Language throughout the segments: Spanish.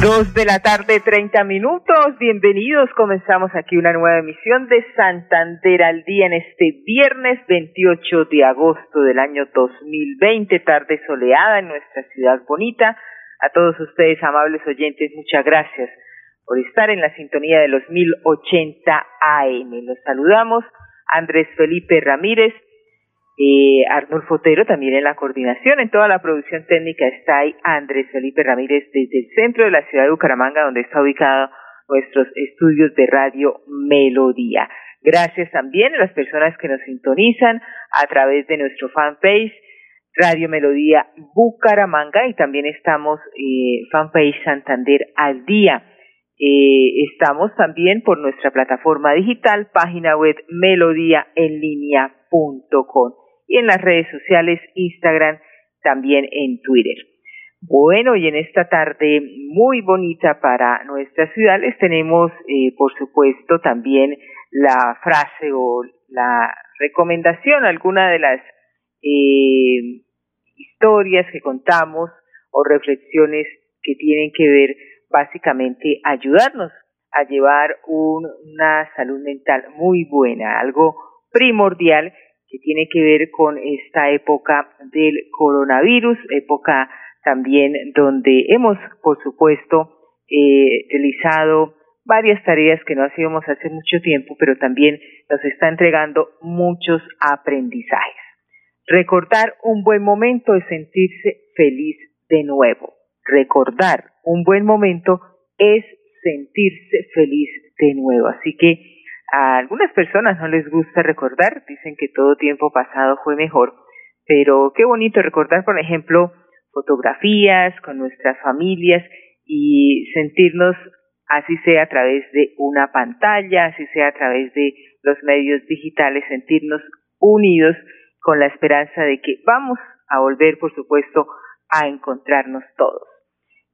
Dos de la tarde, treinta minutos. Bienvenidos. Comenzamos aquí una nueva emisión de Santander al día en este viernes 28 de agosto del año 2020, tarde soleada en nuestra ciudad bonita. A todos ustedes, amables oyentes, muchas gracias por estar en la sintonía de los 1080 AM. Los saludamos. Andrés Felipe Ramírez, eh, Arnulfo Otero también en la coordinación, en toda la producción técnica está ahí Andrés Felipe Ramírez desde el centro de la ciudad de Bucaramanga, donde está ubicado nuestros estudios de Radio Melodía. Gracias también a las personas que nos sintonizan a través de nuestro fanpage Radio Melodía Bucaramanga y también estamos eh, fanpage Santander al día. Eh, estamos también por nuestra plataforma digital, página web melodíaenlínea.com y en las redes sociales, Instagram, también en Twitter. Bueno, y en esta tarde muy bonita para nuestra ciudad les tenemos, eh, por supuesto, también la frase o la recomendación, alguna de las eh, historias que contamos o reflexiones que tienen que ver básicamente ayudarnos a llevar una salud mental muy buena, algo primordial que tiene que ver con esta época del coronavirus, época también donde hemos, por supuesto, eh, realizado varias tareas que no hacíamos hace mucho tiempo, pero también nos está entregando muchos aprendizajes. Recordar un buen momento es sentirse feliz de nuevo. Recordar un buen momento es sentirse feliz de nuevo. Así que a algunas personas no les gusta recordar, dicen que todo tiempo pasado fue mejor, pero qué bonito recordar, por ejemplo, fotografías con nuestras familias y sentirnos así sea a través de una pantalla, así sea a través de los medios digitales, sentirnos unidos con la esperanza de que vamos a volver, por supuesto, a encontrarnos todos.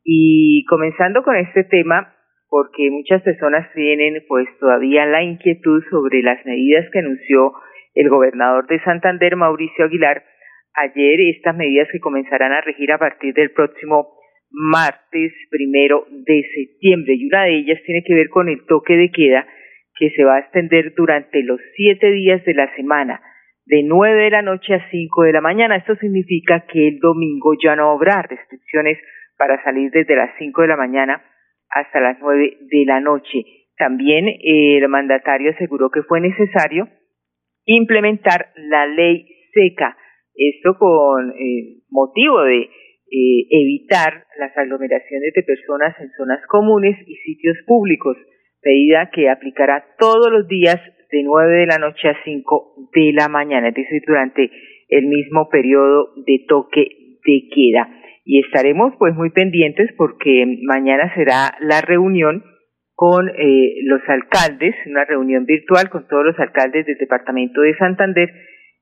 Y comenzando con este tema, porque muchas personas tienen pues todavía la inquietud sobre las medidas que anunció el gobernador de Santander, Mauricio Aguilar, ayer, estas medidas que comenzarán a regir a partir del próximo martes primero de septiembre y una de ellas tiene que ver con el toque de queda que se va a extender durante los siete días de la semana, de nueve de la noche a cinco de la mañana. Esto significa que el domingo ya no habrá restricciones para salir desde las cinco de la mañana hasta las nueve de la noche. También eh, el mandatario aseguró que fue necesario implementar la ley seca, esto con eh, motivo de eh, evitar las aglomeraciones de personas en zonas comunes y sitios públicos, medida que aplicará todos los días de nueve de la noche a cinco de la mañana, es decir, durante el mismo periodo de toque de queda y estaremos pues muy pendientes porque mañana será la reunión con eh, los alcaldes, una reunión virtual con todos los alcaldes del departamento de Santander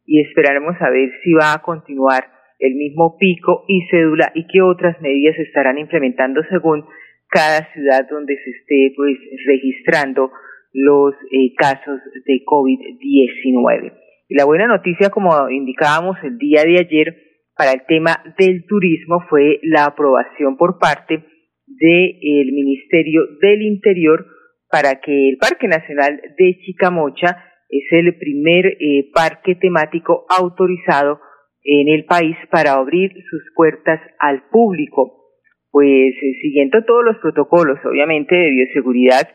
y esperaremos a ver si va a continuar el mismo pico y cédula y qué otras medidas estarán implementando según cada ciudad donde se esté pues registrando los eh, casos de COVID-19. Y la buena noticia, como indicábamos el día de ayer, para el tema del turismo fue la aprobación por parte del Ministerio del Interior para que el Parque Nacional de Chicamocha es el primer eh, parque temático autorizado en el país para abrir sus puertas al público. Pues eh, siguiendo todos los protocolos, obviamente, de bioseguridad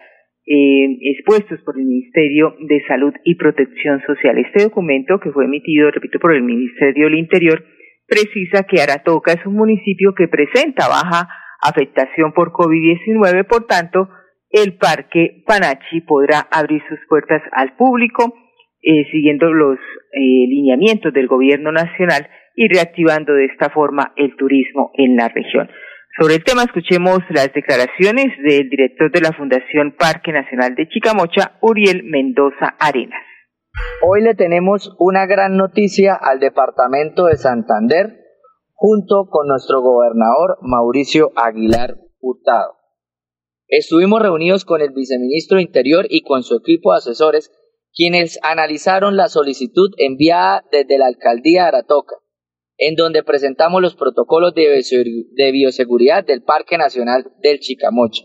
eh, expuestos por el Ministerio de Salud y Protección Social. Este documento que fue emitido, repito, por el Ministerio del Interior, precisa que Aratoca es un municipio que presenta baja afectación por COVID-19, por tanto, el Parque Panachi podrá abrir sus puertas al público, eh, siguiendo los eh, lineamientos del gobierno nacional y reactivando de esta forma el turismo en la región. Sobre el tema escuchemos las declaraciones del director de la Fundación Parque Nacional de Chicamocha, Uriel Mendoza Arenas. Hoy le tenemos una gran noticia al departamento de Santander junto con nuestro gobernador Mauricio Aguilar Hurtado. Estuvimos reunidos con el viceministro Interior y con su equipo de asesores, quienes analizaron la solicitud enviada desde la alcaldía de Aratoca, en donde presentamos los protocolos de bioseguridad del Parque Nacional del Chicamocha.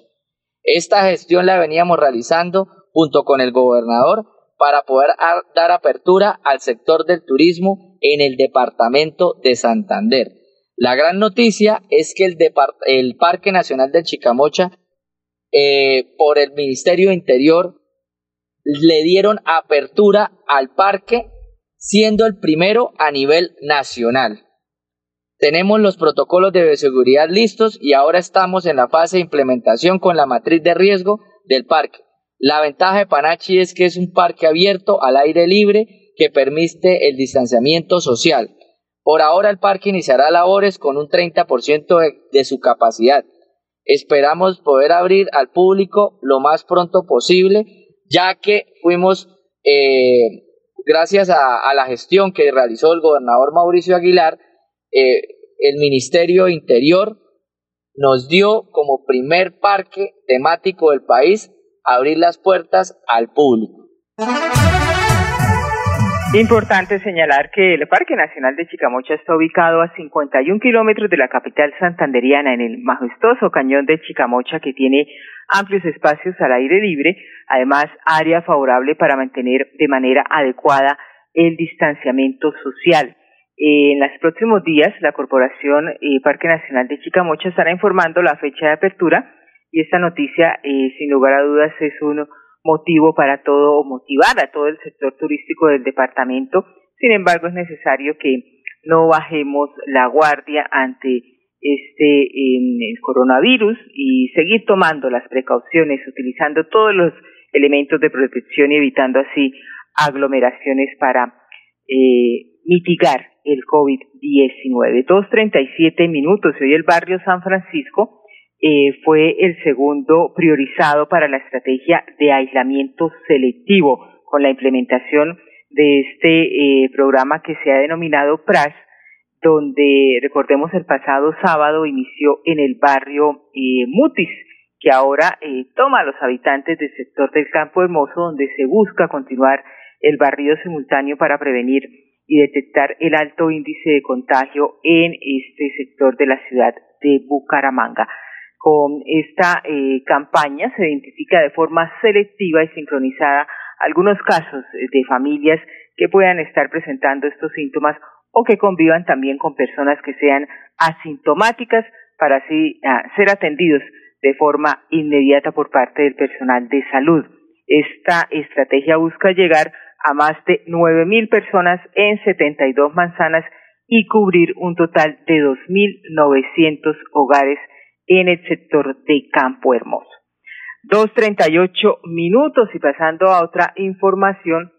Esta gestión la veníamos realizando junto con el gobernador para poder dar apertura al sector del turismo en el departamento de Santander. La gran noticia es que el, Parque Nacional del Chicamocha, eh, por el Ministerio de Interior, le dieron apertura al parque, siendo el primero a nivel nacional. Tenemos los protocolos de seguridad listos y ahora estamos en la fase de implementación con la matriz de riesgo del parque. La ventaja de Panachi es que es un parque abierto al aire libre que permite el distanciamiento social. Por ahora el parque iniciará labores con un 30% de, de su capacidad. Esperamos poder abrir al público lo más pronto posible, ya que fuimos, eh, gracias a, la gestión que realizó el gobernador Mauricio Aguilar, eh, el Ministerio Interior nos dio como primer parque temático del país abrir las puertas al público. Importante señalar que el Parque Nacional de Chicamocha está ubicado a 51 kilómetros de la capital santanderiana en el majestuoso cañón de Chicamocha que tiene amplios espacios al aire libre, además área favorable para mantener de manera adecuada el distanciamiento social. En los próximos días, la Corporación eh, Parque Nacional de Chicamocha estará informando la fecha de apertura y esta noticia, eh, sin lugar a dudas, es un motivo para todo, motivar a todo el sector turístico del departamento. Sin embargo, es necesario que no bajemos la guardia ante este el coronavirus y seguir tomando las precauciones, utilizando todos los elementos de protección y evitando así aglomeraciones para eh, mitigar el COVID-19. 2.37 minutos. Hoy el barrio San Francisco eh, fue el segundo priorizado para la estrategia de aislamiento selectivo con la implementación de este eh, programa que se ha denominado PRAS, donde recordemos el pasado sábado inició en el barrio eh, Mutis, que ahora toma a los habitantes del sector del Campo Hermoso, donde se busca continuar el barrido simultáneo para prevenir y detectar el alto índice de contagio en este sector de la ciudad de Bucaramanga. Con esta eh, campaña se identifica de forma selectiva y sincronizada algunos casos de familias que puedan estar presentando estos síntomas o que convivan también con personas que sean asintomáticas para así ah, ser atendidos de forma inmediata por parte del personal de salud. Esta estrategia busca llegar a más de nueve mil personas en 72 manzanas y cubrir un total de 2.900 hogares en el sector de Campo Hermoso. Dos treinta y ocho minutos y pasando a otra información,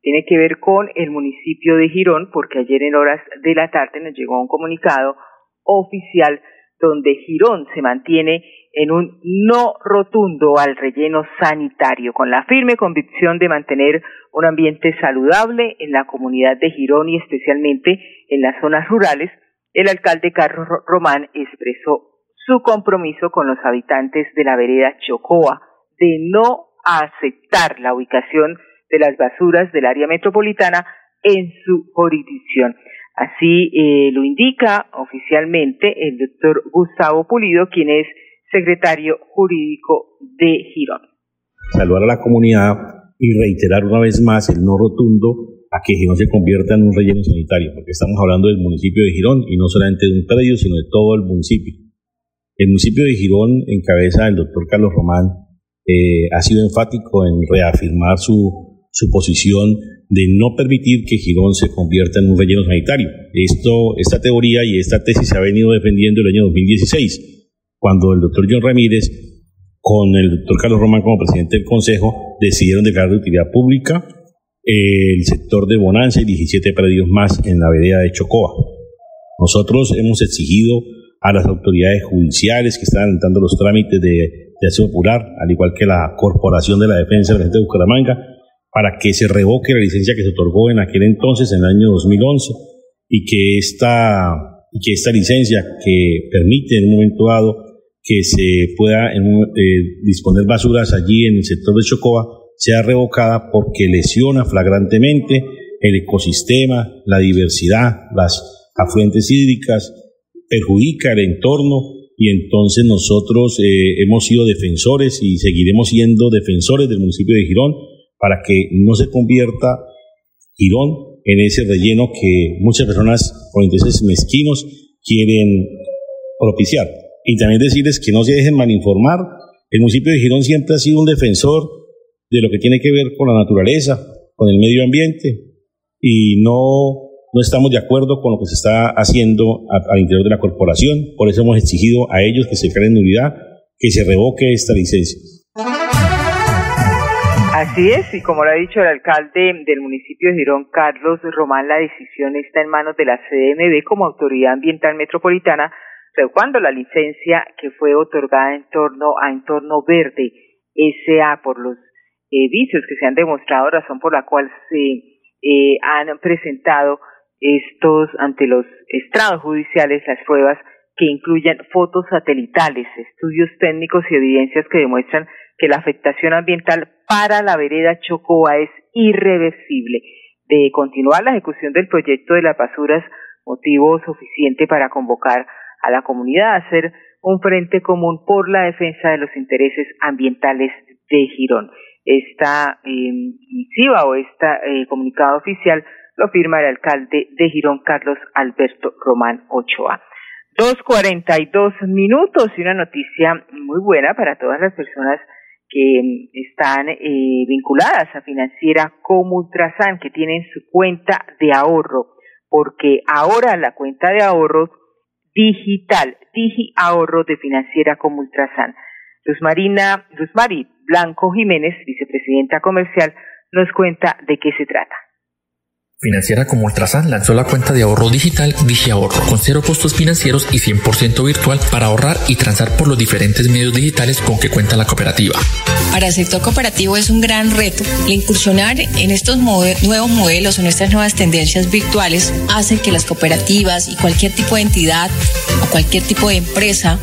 tiene que ver con el municipio de Girón, porque ayer en horas de la tarde nos llegó un comunicado oficial donde Girón se mantiene en un no rotundo al relleno sanitario, con la firme convicción de mantener un ambiente saludable en la comunidad de Girón y especialmente en las zonas rurales, el alcalde Carlos Román expresó su compromiso con los habitantes de la vereda Chocoa de no aceptar la ubicación de las basuras del área metropolitana en su jurisdicción. Así eh, lo indica oficialmente el doctor Gustavo Pulido, quien es secretario jurídico de Girón. Saludar a la comunidad y reiterar una vez más el no rotundo a que Girón se convierta en un relleno sanitario, porque estamos hablando del municipio de Girón y no solamente de un predio, sino de todo el municipio. El municipio de Girón, en cabeza del doctor Carlos Román, eh, ha sido enfático en reafirmar su, su posición de no permitir que Girón se convierta en un relleno sanitario. Esta teoría y esta tesis se ha venido defendiendo el año 2016, cuando el doctor John Ramírez, con el doctor Carlos Román como presidente del Consejo, decidieron declarar de utilidad pública el sector de Bonanza y 17 predios más en la vereda de Chocoa. Nosotros hemos exigido a las autoridades judiciales que están adelantando los trámites de, de acción popular, al igual que la Corporación de la Defensa de la Gente de Bucaramanga, para que se revoque la licencia que se otorgó en aquel entonces, en el año 2011, y que esta, y que esta licencia que permite en un momento dado que se pueda eh, disponer basuras allí en el sector de Chocoa sea revocada porque lesiona flagrantemente el ecosistema, la diversidad, las afluentes hídricas, perjudica el entorno y entonces nosotros eh, hemos sido defensores y seguiremos siendo defensores del municipio de Girón para que no se convierta Girón en ese relleno que muchas personas con intereses mezquinos quieren propiciar. Y también decirles que no se dejen malinformar. El municipio de Girón siempre ha sido un defensor de lo que tiene que ver con la naturaleza, con el medio ambiente, y no, no estamos de acuerdo con lo que se está haciendo al interior de la corporación. Por eso hemos exigido a ellos que se creen unidad, que se revoque esta licencia. Así es, y como lo ha dicho el alcalde del municipio de Girón, Carlos Román, la decisión está en manos de la CDMB como autoridad ambiental metropolitana, cuando la licencia que fue otorgada en torno a Entorno Verde SA por los eh, vicios que se han demostrado, razón por la cual se eh, han presentado estos ante los estrados judiciales las pruebas que incluyen fotos satelitales, estudios técnicos y evidencias que demuestran que la afectación ambiental para la vereda Chocoa es irreversible. De continuar la ejecución del proyecto de las basuras, motivo suficiente para convocar a la comunidad a hacer un frente común por la defensa de los intereses ambientales de Girón. Esta eh, misiva o este comunicado oficial lo firma el alcalde de Girón, Carlos Alberto Román Ochoa. Dos cuarenta y dos minutos y una noticia muy buena para todas las personas que mm, están eh, vinculadas a financiera como Ultrasan, que tienen su cuenta de ahorro, porque ahora la cuenta de ahorros digital, Digi Ahorro de Financiera como Ultrasan. Luz Marina, Luz Mari Blanco Jiménez, vicepresidenta comercial, nos cuenta de qué se trata. Financiera como Ultrasan lanzó la cuenta de ahorro digital DigiAhorro con cero costos financieros y 100% virtual para ahorrar y transar por los diferentes medios digitales con que cuenta la cooperativa. Para el sector cooperativo es un gran reto. El incursionar en estos nuevos modelos o en estas nuevas tendencias virtuales hace que las cooperativas y cualquier tipo de entidad o cualquier tipo de empresa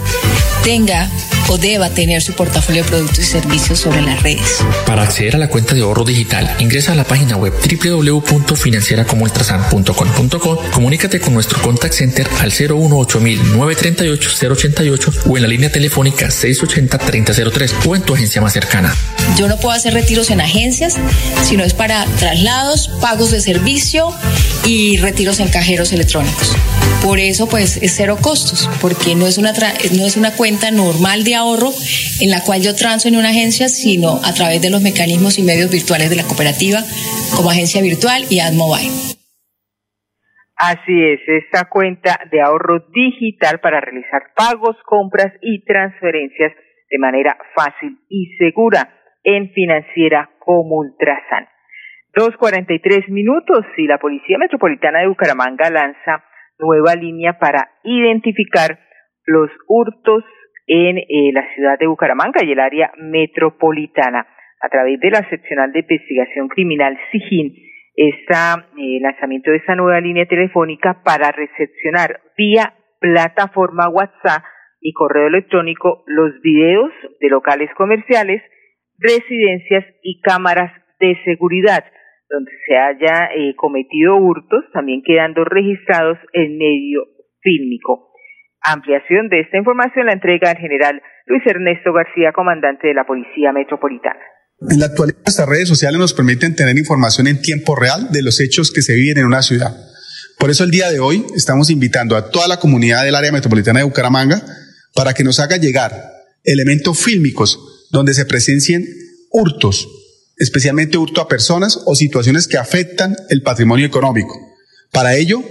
tenga o deba tener su portafolio de productos y servicios sobre las redes. Para acceder a la cuenta de ahorro digital, ingresa a la página web www.financieracomultrasan.com.co, comunícate con nuestro contact center al 018-938-088 o en la línea telefónica 680-3003 o en tu agencia más cercana. Yo no puedo hacer retiros en agencias, sino es para traslados, pagos de servicio y retiros en cajeros electrónicos. Por eso, pues, es cero costos, porque no es una, no es una cuenta normal de ahorro en la cual yo transo en una agencia, sino a través de los mecanismos y medios virtuales de la cooperativa, como agencia virtual y AdMobile. Así es, esta cuenta de ahorro digital para realizar pagos, compras y transferencias de manera fácil y segura en financiera como Ultrasan. 2.43 minutos y la Policía Metropolitana de Bucaramanga lanza nueva línea para identificar los hurtos en eh, la ciudad de Bucaramanga y el área metropolitana. A través de la seccional de investigación criminal SIGIN, está el eh, lanzamiento de esta nueva línea telefónica para recepcionar vía plataforma WhatsApp y correo electrónico los videos de locales comerciales, residencias y cámaras de seguridad donde se haya eh, cometido hurtos, también quedando registrados en medio fílmico. Ampliación de esta información la entrega el general Luis Ernesto García, comandante de la Policía Metropolitana. En la actualidad, nuestras redes sociales nos permiten tener información en tiempo real de los hechos que se viven en una ciudad. Por eso el día de hoy estamos invitando a toda la comunidad del área metropolitana de Bucaramanga para que nos haga llegar elementos fílmicos donde se presencien hurtos, especialmente hurto a personas o situaciones que afectan el patrimonio económico. Para ello,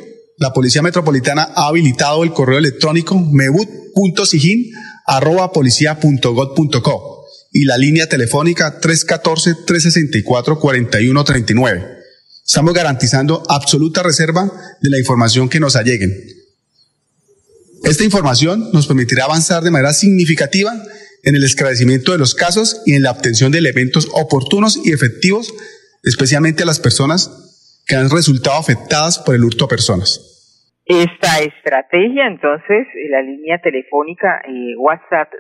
la Policía Metropolitana ha habilitado el correo electrónico mebut.sigin.policía.gov.co y la línea telefónica 314-364-4139. Estamos garantizando absoluta reserva de la información que nos alleguen. Esta información nos permitirá avanzar de manera significativa en el esclarecimiento de los casos y en la obtención de elementos oportunos y efectivos, especialmente a las personas que han resultado afectadas por el hurto a personas. Esta estrategia, entonces, la línea telefónica eh, WhatsApp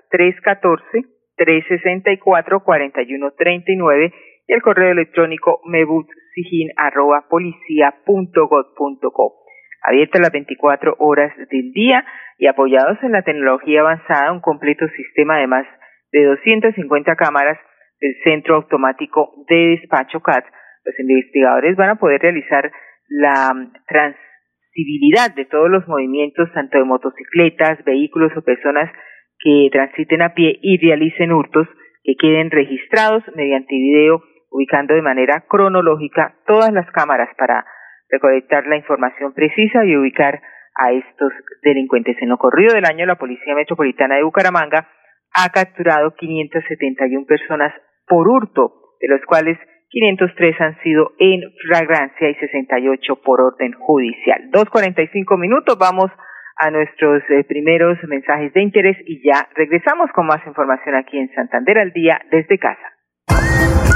314-364-4139 y el correo electrónico mebutsijin.policía.gov.co. Abierta las 24 horas del día y apoyados en la tecnología avanzada, un completo sistema de más de 250 cámaras del Centro Automático de Despacho CAT, los investigadores van a poder realizar la transcibilidad de todos los movimientos, tanto de motocicletas, vehículos o personas que transiten a pie y realicen hurtos que queden registrados mediante video, ubicando de manera cronológica todas las cámaras para recolectar la información precisa y ubicar a estos delincuentes. En lo corrido del año, la Policía Metropolitana de Bucaramanga ha capturado 571 personas por hurto, de los cuales 503 han sido en flagrancia y 68 por orden judicial. 2.45 minutos, vamos a nuestros eh, primeros mensajes de interés y ya regresamos con más información aquí en Santander al día desde casa.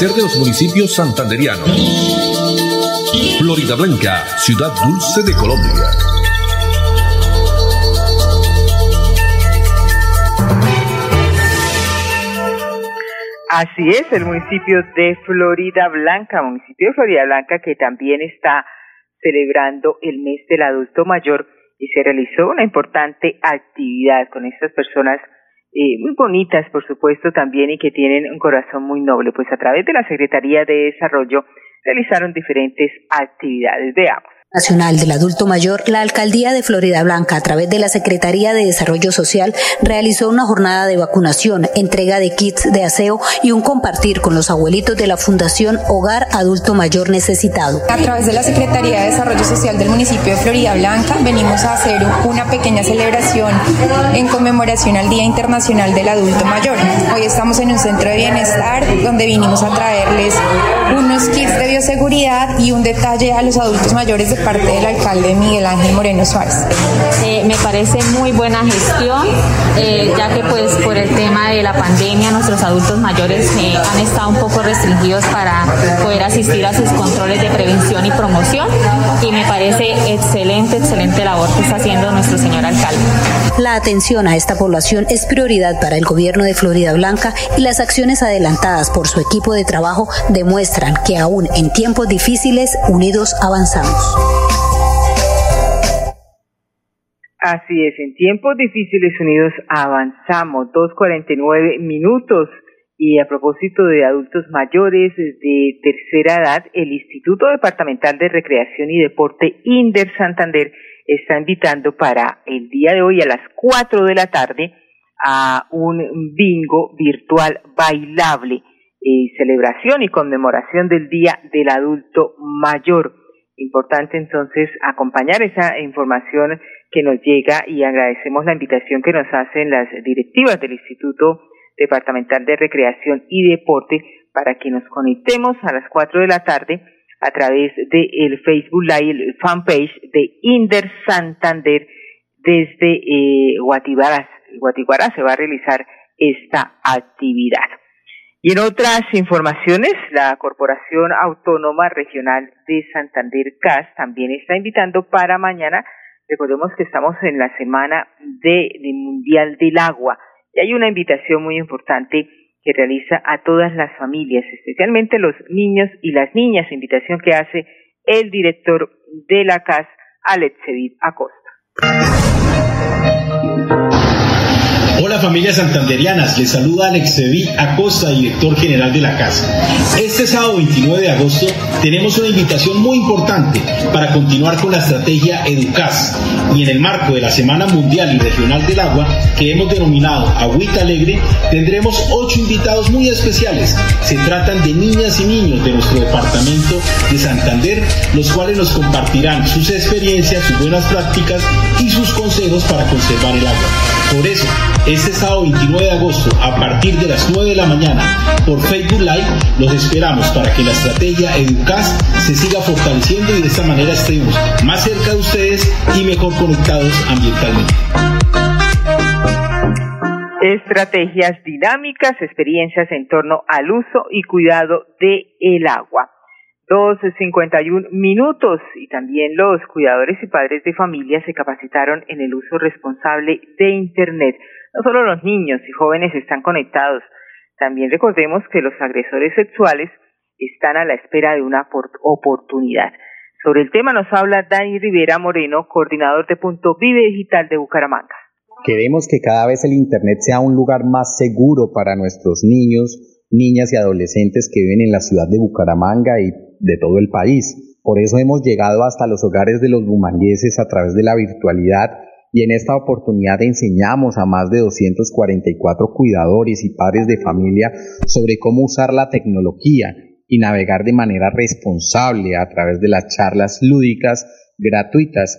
De los municipios santanderianos. Florida Blanca, ciudad dulce de Colombia. Así es, el municipio de Florida Blanca, municipio de Florida Blanca que también está celebrando el mes del adulto mayor y se realizó una importante actividad con estas personas muy bonitas, por supuesto, también y que tienen un corazón muy noble. Pues a través de la Secretaría de Desarrollo realizaron diferentes actividades. Veamos. Nacional del Adulto Mayor, la Alcaldía de Florida Blanca, a través de la Secretaría de Desarrollo Social, realizó una jornada de vacunación, entrega de kits de aseo y un compartir con los abuelitos de la Fundación Hogar Adulto Mayor Necesitado. A través de la Secretaría de Desarrollo Social del municipio de Florida Blanca, venimos a hacer una pequeña celebración en conmemoración al Día Internacional del Adulto Mayor. Hoy estamos en un centro de bienestar donde vinimos a traerles unos kits de bioseguridad y un detalle a los adultos mayores de parte del alcalde Miguel Ángel Moreno Suárez. Eh, me parece muy buena gestión, eh, ya que pues por el tema de la pandemia nuestros adultos mayores eh, han estado un poco restringidos para poder asistir a sus controles de prevención y promoción y me parece excelente, excelente labor que está haciendo nuestro señor alcalde. La atención a esta población es prioridad para el gobierno de Florida Blanca y las acciones adelantadas por su equipo de trabajo demuestran que aún en tiempos difíciles unidos avanzamos. Así es, en tiempos difíciles unidos avanzamos, 2.49 minutos. Y a propósito de adultos mayores de tercera edad, el Instituto Departamental de Recreación y Deporte INDER Santander está invitando para el día de hoy a las 4 de la tarde a un bingo virtual bailable, eh, celebración y conmemoración del Día del Adulto Mayor. Importante entonces acompañar esa información que nos llega y agradecemos la invitación que nos hacen las directivas del Instituto Departamental de Recreación y Deporte para que nos conectemos a las 4 de la tarde a través del el Facebook Live, el fanpage de Inder Santander desde eh, Guatiguará. se va a realizar esta actividad. Y en otras informaciones, la Corporación Autónoma Regional de Santander CAS también está invitando para mañana Recordemos que estamos en la semana de, Mundial del Agua y hay una invitación muy importante que realiza a todas las familias, especialmente los niños y las niñas, invitación que hace el director de la CAS, Alex Acosta. Hola familias santanderianas, les saluda Alex Sevi Acosta, director general de la casa. Este sábado 29 de agosto tenemos una invitación muy importante para continuar con la estrategia Educas y en el marco de la Semana Mundial y Regional del Agua que hemos denominado Agüita Alegre, tendremos ocho invitados muy especiales. Se tratan de niñas y niños de nuestro departamento de Santander, los cuales nos compartirán sus experiencias, sus buenas prácticas y sus consejos para conservar el agua. Por eso, este sábado 29 de agosto, a partir de las 9 de la mañana, por Facebook Live, los esperamos para que la estrategia Educas se siga fortaleciendo y de esta manera estemos más cerca de ustedes y mejor conectados ambientalmente. Estrategias dinámicas, experiencias en torno al uso y cuidado del el agua. 2.51 minutos y también los cuidadores y padres de familia se capacitaron en el uso responsable de Internet. No solo los niños y jóvenes están conectados, también recordemos que los agresores sexuales están a la espera de una oportunidad. Sobre el tema nos habla Dani Rivera Moreno, coordinador de Punto Vive Digital de Bucaramanga. Queremos que cada vez el Internet sea un lugar más seguro para nuestros niños, niñas y adolescentes que viven en la ciudad de Bucaramanga y de todo el país. Por eso hemos llegado hasta los hogares de los bumangueses a través de la virtualidad y en esta oportunidad enseñamos a más de 244 cuidadores y padres de familia sobre cómo usar la tecnología y navegar de manera responsable a través de las charlas lúdicas gratuitas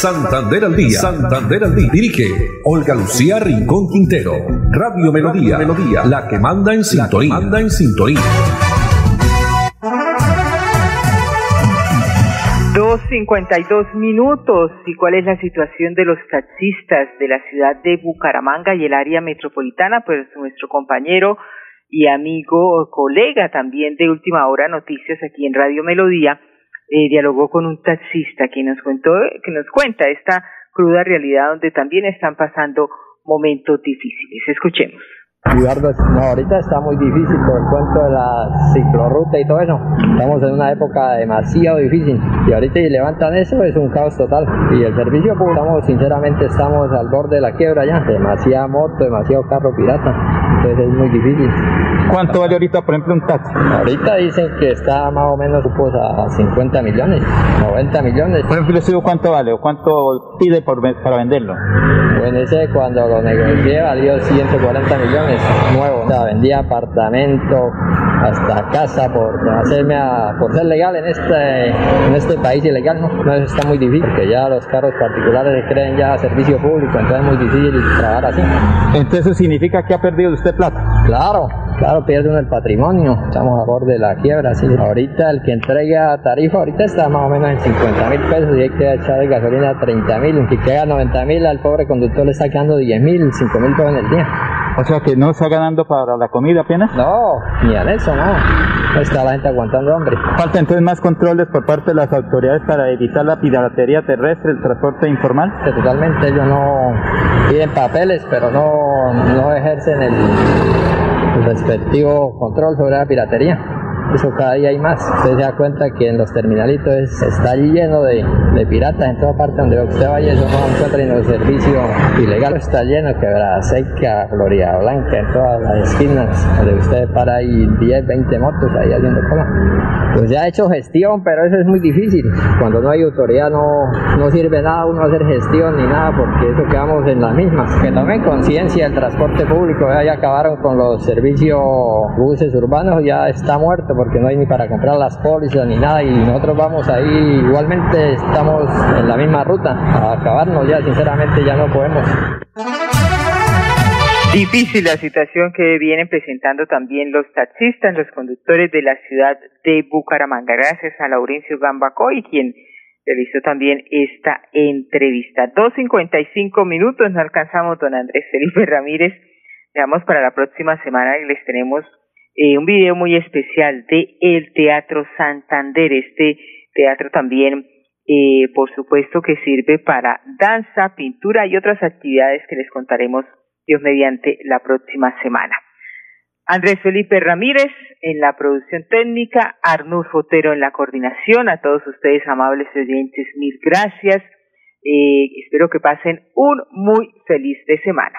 Santander al día. Santander al día. Dirige Olga Lucía Rincón Quintero. Radio Melodía. Melodía. La que manda en sintonía. Manda en sintonía. 2.52 minutos. ¿Y cuál es la situación de los taxistas de la ciudad de Bucaramanga y el área metropolitana? Pues nuestro compañero y amigo, colega también de Última Hora Noticias aquí en Radio Melodía, eh, dialogó con un taxista que nos contó, que nos cuenta esta cruda realidad donde también están pasando momentos difíciles. Escuchemos. Eduardo, no, ahorita está muy difícil por el cuento de la ciclorruta y todo eso. Estamos en una época demasiado difícil y ahorita si levantan eso es un caos total. Y el servicio público, estamos, sinceramente, estamos al borde de la quiebra ya. Demasiada moto, demasiado carro pirata. Entonces es muy difícil. ¿Cuánto vale ahorita, por ejemplo, un taxi? Ahorita dicen que está más o menos pues, a 50 millones, 90 millones. Por ejemplo, ¿ese cuánto vale o cuánto pide por, para venderlo? Bueno, ese cuando lo negocié valió 140 millones nuevo. O sea, vendía apartamento hasta casa por hacerme a, por ser legal en este en este país ilegal, ¿no? no está muy difícil, porque ya los carros particulares se creen ya servicio público, entonces es muy difícil trabajar así. Entonces eso significa que ha perdido usted plata. Claro, claro, pierde uno el patrimonio, estamos a favor de la quiebra, sí. Ahorita el que entrega tarifa, ahorita está más o menos en 50 mil pesos y hay que echar de gasolina a 30 mil, y que haga 90 mil al pobre conductor le está quedando 10 mil, 5 mil pesos en el día. O sea que no está ganando para la comida apenas. No, ni a eso, no. Está la gente aguantando hambre. Falta entonces más controles por parte de las autoridades para evitar la piratería terrestre, el transporte informal. Que totalmente ellos no piden papeles, pero no, no ejercen el, el respectivo control sobre la piratería eso cada día hay más. Usted se da cuenta que en los terminalitos está lleno de, de, piratas en toda parte donde usted vaya, eso no encuentra en el servicio ilegal, está lleno, quebrada seca, Florida Blanca, en todas las esquinas, donde usted para ahí 10, 20 motos ahí haciendo cola. Pues ya ha hecho gestión, pero eso es muy difícil. Cuando no hay autoridad no, no sirve nada uno hacer gestión ni nada, porque eso quedamos en las mismas. Que tomen conciencia el transporte público, ya acabaron con los servicios buses urbanos, ya está muerto porque no hay ni para comprar las pólizas ni nada y nosotros vamos ahí, igualmente estamos en la misma ruta, a acabarnos ya, sinceramente ya no podemos. Difícil la situación que vienen presentando también los taxistas, los conductores de la ciudad de Bucaramanga. Gracias a Laurencio Gambacoy, quien realizó también esta entrevista. 2.55 minutos, no alcanzamos, don Andrés Felipe Ramírez. Veamos para la próxima semana y les tenemos eh, un video muy especial de el Teatro Santander. Este teatro también, eh, por supuesto, que sirve para danza, pintura y otras actividades que les contaremos Dios mediante la próxima semana. Andrés Felipe Ramírez en la producción técnica, Arnulfo Fotero en la coordinación, a todos ustedes amables oyentes, mil gracias. Eh, espero que pasen un muy feliz de semana.